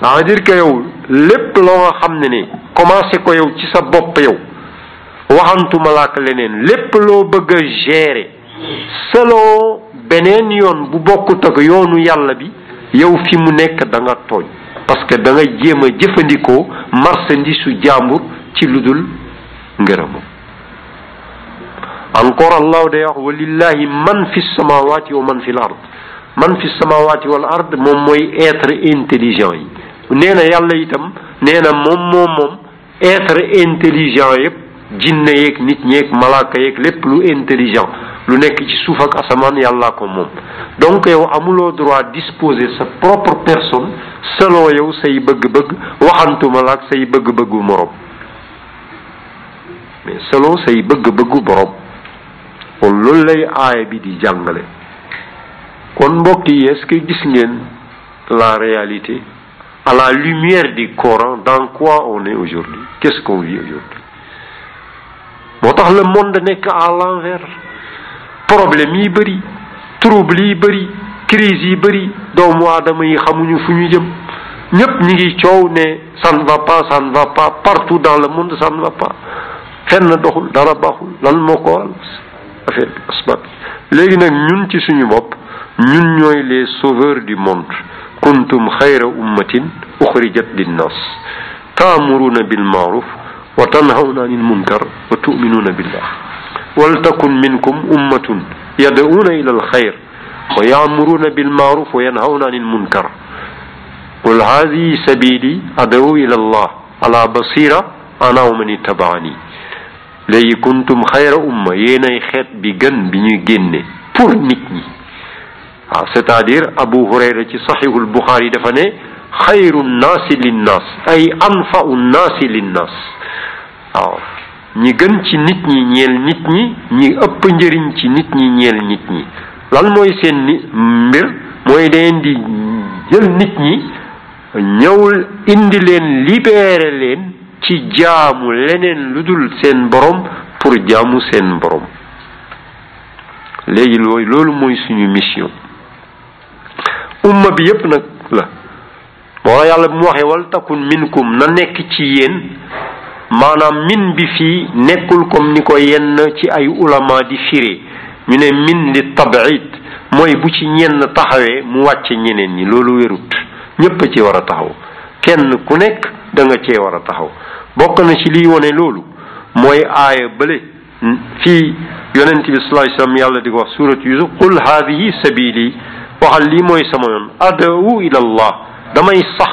ça veut dire que yow lépp loo nga xam ne ni commencé ko yow ci sa bopp yow waxantuma laak leneen lépp loo bëgg a gérer selon beneen yoon bu bokkut ak yoonu yàlla bi yow fi mu nekk da nga tooñ parce que da nga jéem a jëfandikoo marchandise su jàmbur ci lu dul ngërëmam encore allahu day wax walillahi man fi samawati wa man fi l ard man fi samawati wal ard moom mooy être intelligent yi nee na yàlla itam nee na moom moom moom être intelligent yëpp jinne yeeg nit ñeeg malaaka yeeg lépp lu intelligent lu nekk ci suuf ak asamaan yàllaa ko moom donc yow amuloo droit disposer sa propre personne selon yow say bëgg-bëgg waxantuma la ak say bëgg-bëggu moroom mais selon say bëgg-bëggu borom kon loolu lay aaya bi di jàngale kon mbokk yi est-ce que gis ngeen la réalité à la lumière du Coran dans quoi on est aujourd'hui qu'est-ce qu'on vit aujourd'hui moo tax le monde nekk à l'envers problème yi bëri trouble yi bëri crise yi bëri doomu aadama yi xamuñu fu ñu jëm ñëpp ñi ngi coow ne ça ne va pas ça ne va pas partout dans le monde ça ne va pas fenn doxul dara baaxul lan moo ko waral affaire bi asbab léegi nag ñun ci suñu bopp ñun ñooy les sauveurs du monde كنتم خير أمة أخرجت للناس تأمرون بالمعروف وتنهون عن المنكر وتؤمنون بالله ولتكن منكم أمة يدعون إلى الخير ويأمرون بالمعروف وينهون عن المنكر قل هذه سبيلي أدعو إلى الله على بصيرة أنا ومن اتبعني léegi kuntum xayra umma yéenay xeet bi gën bi ñuy génne pour nit ñi waaw c'est-à-dire abu hurayra ci saxiixul buxaari dafa ne xayru naasi linnaas ay anfau naasi linnaas waaw ñi gën ci nit ñi ñeel nit ñi ñi ëpp njëriñ ci nit ñi ñeel nit ñi lan mooy seen ni mbir mooy dangeen di jël nit ñi ñëwul indi leen libéré leen ci jaamu leneen lu dul seen borom pour jaamu seen borom léegi looy loolu mooy suñu mission umma bi yépp nag la moo yàlla bu mu waxee wal takun minkum na nekk ci yéen maanaam min bi fii nekkul comme ni ko yenn ci ay ulama di firee ñu ne min li tabiid mooy bu ci ñenn taxawee mu wàcce ñeneen ñi loolu wérut ñépp a ci war a taxaw kenn ku nekk da nga cee war a taxaw bokk na ci liy wone loolu mooy aaya bële fii yonent bi sallallahu alayhi wasallam yàlla di ko wax suurat yusuf qul haadihi sabili waxal lii mooy sama yoon adawu ila allah damay sax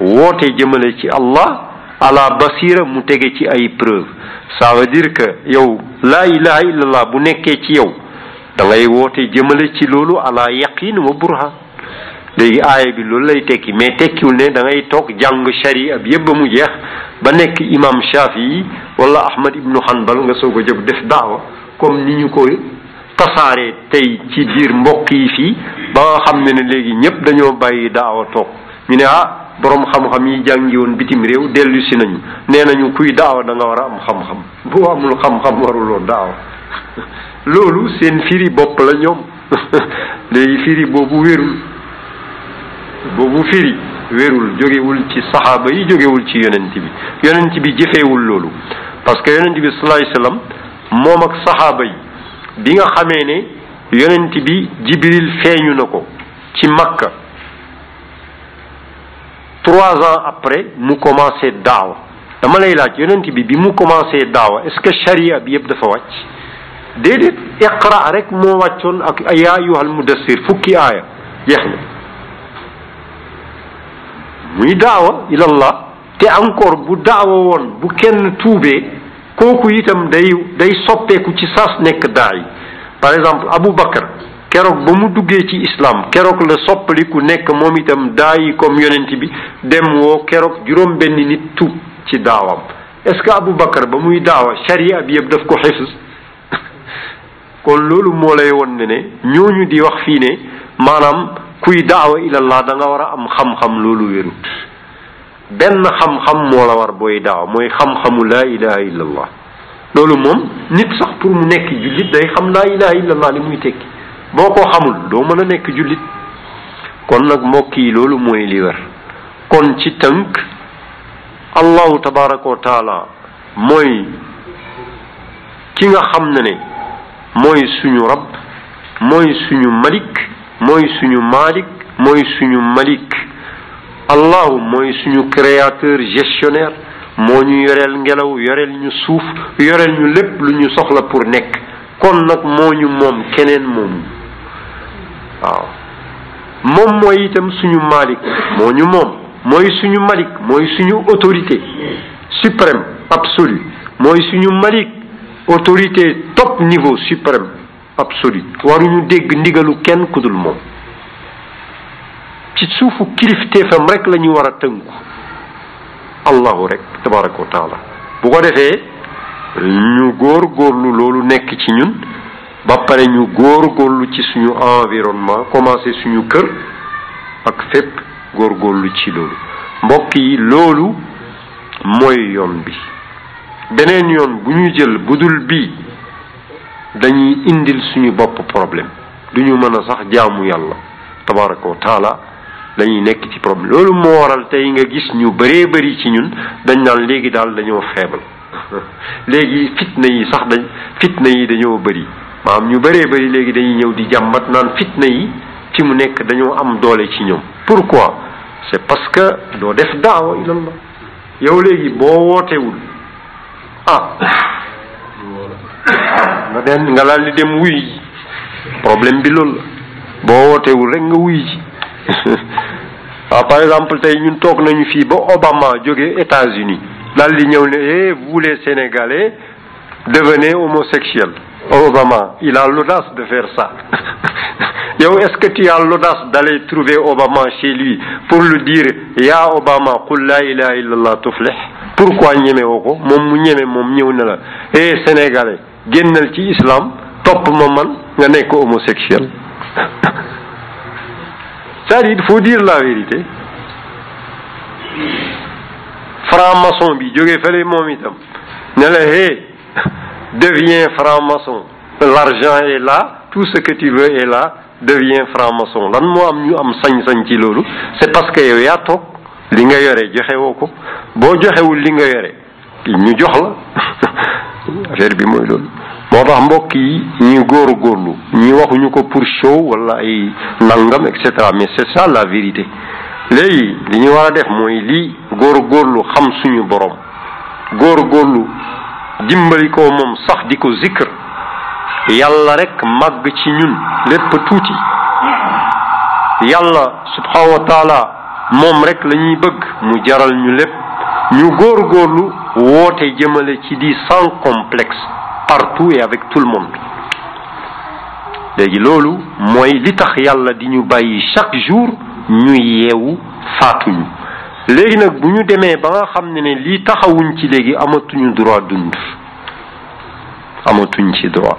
woote jëmale ci allah ala basira mu tege ci ay preuve ça veut dire que yow laa ilaha illallah bu nekkee ci yow da ngay woote jëmale ci loolu ala yaqin wa burhan léegi aaya bi loolu lay tekki mais tekkiwul ne da ngay toog jàng sharia bi yëpp ba mu jeex ba nekk imam Shafi wala Ahmad ibnu Hanbal nga soog a jóg def daawa comme ni ñu ko tasaare tey ci biir mbokk yi fii ba nga xam ne ne léegi ñëpp dañoo bàyyi daawa toog ñu ne ah borom xam-xam yi jàngi woon bitim réew dellu si nañu nee nañu kuy daawa da nga war a am xam-xam boo amul xam-xam waruloo daawa loolu seen firi bopp la ñoom léegi firi boobu wérul boobu firi wérul jógewul ci saxaaba yi jógewul ci yonent bi yonent bi jëfeewul loolu parce que yonent bi sallallahu alayhi wasallam moom ak saxaaba yi bi nga xamee ne yonent bi jibril feeñu na ko ci makka trois ans après mu commencé daawa dama lay laaj yonent bi bi mu commencé daawa est-ce que charia bi yëpp dafa wàcc déedéet iqra rek moo wàccoon ak yaa ayyuhal mudassir fukki aaya jeex na muy daawa ilallah te encore bu daawa woon bu kenn tuubee kooku itam day day soppeeku ci saas nekk daa yi par exemple Abu Bakar keroog ba mu duggee ci islam keroog la soppali ku nekk moom itam daa yi comme yonent bi dem woo keroog juróom benn nit tuub ci daawam est-ce que Abu Bakar ba muy daawa sharia bi yëpp daf ko xifs kon loolu moo lay won ne ne ñooñu di wax fii ne maanaam kuy daawa ilallah da nga war a am xam-xam loolu wérut benn xam-xam moo la war booy daawa mooy xam-xamu laa ilaha illallah loolu moom nit sax pour mu nekk jullit day xam laa ilaha illallah li muy tekki boo ko xamul doo mën a nekk jullit kon nag mbokk yi loolu mooy li wér kon ci tënk allahu tabaraka wa taala mooy ki nga xam ne ne mooy suñu rab mooy suñu malik mooy suñu malik mooy suñu malik allahu mooy suñu créateur gestionnaire moo ñu yoreel ngelaw yoreel ñu suuf yoreel ñu lépp lu ñu soxla pour nekk kon nag moo ñu moom keneen moomu waaw moom mooy itam suñu malik moo ñu moom mooy suñu malik mooy suñu autorité suprême absolu mooy suñu malik autorité top niveau suprême absolu waruñu dégg ndigalu kenn ku dul moom ci suufu kilifteefam rek la ñu war a tënku allahu rek tabaraka wa taala bu ko defee ñu góor góorlu loolu nekk ci ñun ba pare ñu góorgóorlu ci suñu environnement commencé suñu kër ak fépp góorgóorlu ci loolu mbokk yi loolu mooy yoon bi beneen yoon bu ñu jël bu dul bii dañuy indil suñu bopp problème du ñu mën a sax jaamu yàlla tabaraka wa taala dañuy nekk ci problème loolu moo waral tey nga gis ñu bëree bëri ci ñun dañ naan léegi daal dañoo feebal léegi fitna yi sax dañ fitna yi dañoo bëri maanaam ñu bëree bëri léegi dañuy ñëw di jàmbat naan fitna yi fi mu nekk dañoo am doole ci ñoom pourquoi c'est parce que doo def daawa ilallah yow léegi boo wootewul ah nga den nga daal di dem wuy ji problème bi loolu la boo wootewul rek nga wuy ji waaw par exemple tey ñun toog nañu fii ba Obama jóge États-Unis daal di ñëw ne eh vous les Sénégalais devenez homosexuels Obama il a l'audace de faire ça yow est-ce que tu as l'audace d'aller trouver Obama chez lui pour lui dire yaa Obama qul laa ilaha illallah tuflih pourquoi ñeme woo ko moom mu ñeme moom ñëw na la eh sénégalais génnal ci islam topp ma man nga nekk homosexuel c'est-à-dire il faut dire la vérité franc-maçon bi jógee fële moom itam ne la hé deviens franc-maçon l'argent est là tout ce que tu veux est là deviens franc-maçon lan moo am ñu am sañ-sañ ci loolu c'est parce que yow yaa toog li nga yore joxe woo ko boo joxewul li nga yore ñu jox la affaire bi mooy loolu moo tax mbokk yi ñi góor góorlu ñi waxuñu ko pour show wala ay nangam et cetera mais c'est ça la vérité léegi li ñu war a def mooy lii góor góorlu xam suñu borom góor góorlu dimbali ko moom sax di ko zikr yàlla rek màgg ci ñun lépp tuuti yàlla subhanahu wa taala moom rek lañuy bëgg mu jaral ñu lépp ñu góor góorlu woote jëmale ci di sans complexe partout et avec tout le monde léegi loolu mooy li tax yàlla di ñu bàyyi chaque jour ñu yeewu faatuñu léegi nag bu ñu demee ba nga xam ne ne lii taxawuñ ci léegi amatuñu droit dund amatuñ ci droit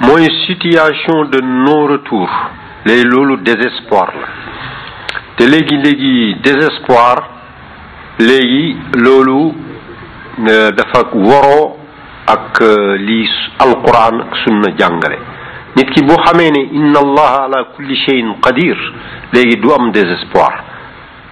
mooy situation de non retour léegi loolu désespoir la te léegi léegi désespoir léegi loolu euh, dafa woroo ak euh, li alquran ak sunna jàngale nit ki boo xamee ne inna allaha ala kulli cheyin qadir léegi du am désespoir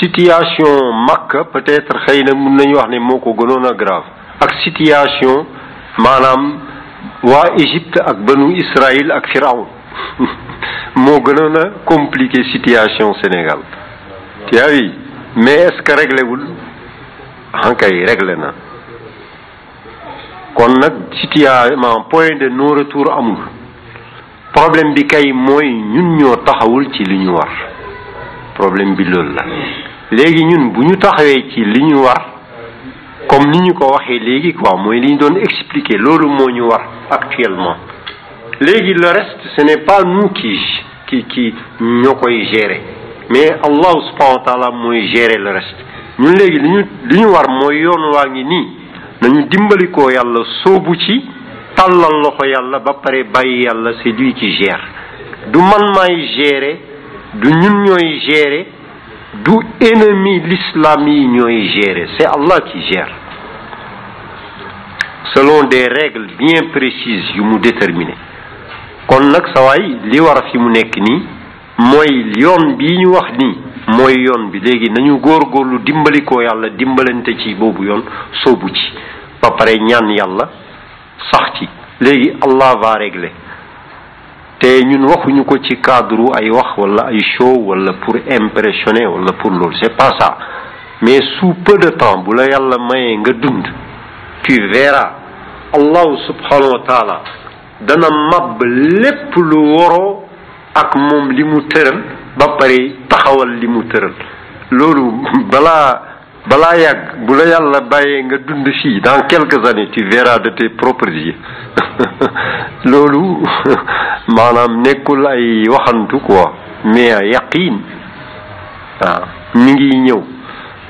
situation Makka peut-être xëy na mun nañu wax ne moo ko gënoon a grave ak situation maanaam waa Égypte ak banu Israël ak Firawn moo gënoon a compliqué situation Sénégal yaa wi mais est-ce que réglé wul hankay ah, réglé na kon nag situation point de non retour amul problème bi kay mooy ñun ñoo taxawul ci li ñu war problème bi loolu la léegi ñun bu ñu taxawee ci li ñu war comme ni ñu ko waxee léegi quoi mooy li ñu doon expliquer loolu moo ñu war actuellement léegi le reste ce n'est pas nous qui qui qui ñoo koy gérer mais Allah subhanahu wa taala mooy gérer le reste ñun léegi li ñu li ñu war mooy yoon waa ngi nii nañu dimbali ko yàlla soobu ci tàllal loxo yàlla ba pare bàyyi yàlla c'est lui qui gère du man maay gérer du ñun ñooy gérer du ennemi l'islam yi ñooy gérer c'est Allah qui gère selon des règles bien précises yu mu déterminé kon nag sawaay li war a fi mu nekk nii mooy yoon bi ñu wax nii mooy yoon bi léegi nañu góorgóorlu dimbali ko yàlla dimbalante ci boobu yoon soobu ci ba pare ñaan yàlla sax ci léegi Allah va régler te ñun waxuñu ko ci cadre ay wax wala ay show wala pour impressionner wala pour loolu c'est pas ça mais sous peu de temps bu la yàlla mayee nga dund tu verras allahu subhanahu wa taala dana màbb lépp lu waroo ak moom li mu tëral ba pare taxawal li mu tëral loolu balaa balaa yàgg bu la yàlla bàyyee nga dund fii dans quelques années tu verras de tes propres yeux loolu maanaam nekkul ay waxantu quoi mais yaqin waaw mi ngi ñëw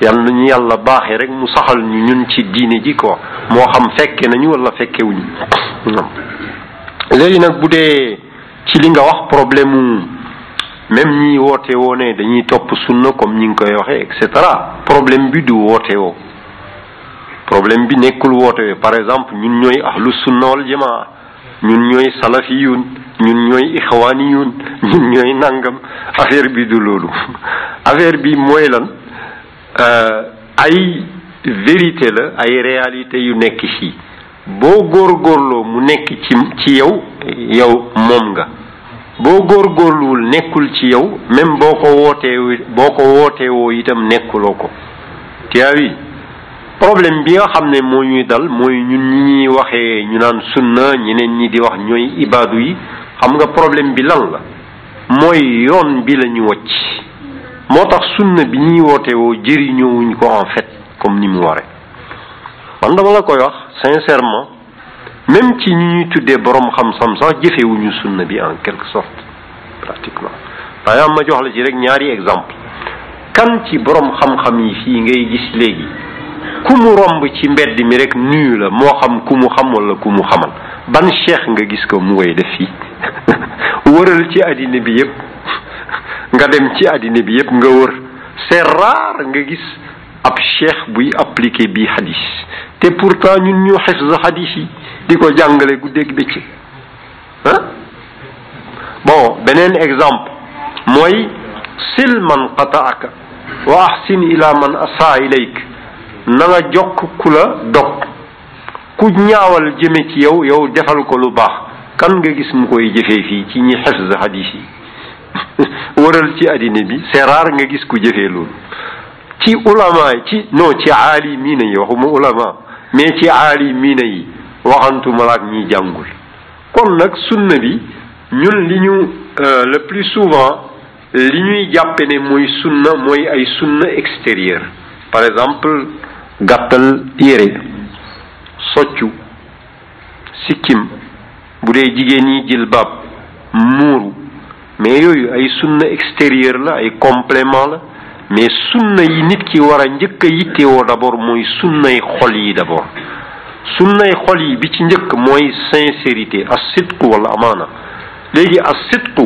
yàlla nañu yàlla baaxee rek mu saxal ñu ñun ci diine ji quoi moo xam fekke nañu wala fekkewuñu léegi nag bu dee ci li nga wax problème mu même ñi woote woo ne dañuy topp sunna comme ñi ngi koy waxee et cetera problème bi du woote woo problème bi nekkul woote woo par exemple ñun ñooy ahlu sunna wal jamaa ñun ñooy salafiyun ñun ñooy ixwaaniyun ñun ñooy nangam affaire bi du loolu affaire bi mooy lan ay vérité la ay réalité yu nekk fii boo góorgóorloo mu nekk ci ci yow yow moom nga boo góorgóorluwul nekkul ci yow même boo ko wootee boo ko wootee woo itam nekkuloo ko tiawi problème bi nga xam ne moo ñuy dal mooy ñun ñi ñuy waxee ñu naan sunna ñeneen ñi di wax ñooy ibaadu yi xam nga problème bi lan la mooy yoon bi la ñu wacc moo tax sunna bi ñuy woote woo jëriñoowuñ ko en fait comme ni mu waree man dama la koy wax sincèrement même ci ñi ñuy tuddee borom xam-xam sax jëfewuñu sunna bi en quelque sorte pratiquement par exemple ma jox la ci rek ñaari exemple kan ci borom xam-xam yi fii ngay gis léegi ku mu romb ci mbedd mi rek nuyu la moo xam ku mu xam wala ku mu xamal ban cheikh nga gis ko mu koy def fii wëral ci àddina bi yépp nga dem ci àddina bi yépp nga wër c'est rare nga gis ab cheikh buy appliquer bii hadis te pourtant ñun ñu xifz hadis yi di ko jàngale guddeeg bëccëg ah bon beneen exemple mooy sil man qataaka wa ahsin ila man asaa ilayk na nga jokk ku la dog ku ñaawal jëme ci yow yow defal ko lu baax kan nga gis mu koy jëfee fii ci ñi xifz hadis yi waral ci àddina bi c'est rare nga gis ku jëfee loolu ci ulama yi ci non ci aalimiina yi waxuma ulama mais ci aalimiina yi waxantuma la ak ñi jàngul kon nag sunna bi ñun li ñu le plus souvent li ñuy jàppe ne mooy sunna mooy ay sunna extérieur par exemple gàttal yére soccu sikkim bu dee jigéen ñi jilbaab muuru mais yooyu ay sunna extérieur la ay complément la mais sunna yi nit ki war a njëkk a yittewoo d'abord mooy sunnay xol yi d'abord sunnay xol yi bi ci njëkk mooy sincérité as sidqu wala amaana léegi as sidqu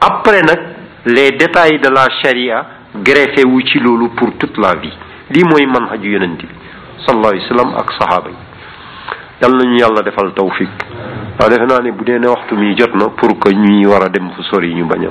après nag les détails de la charia greffé wu ci loolu pour toute la vie lii mooy manhaju yonent bi sallallahu alayhi wa sallam ak sahaaba yi yal nañu yàlla defal tawfiq waaw defe naa ne bu dee ne waxtu mi jot na pour que ñuy war a dem fu sori ñu bañ a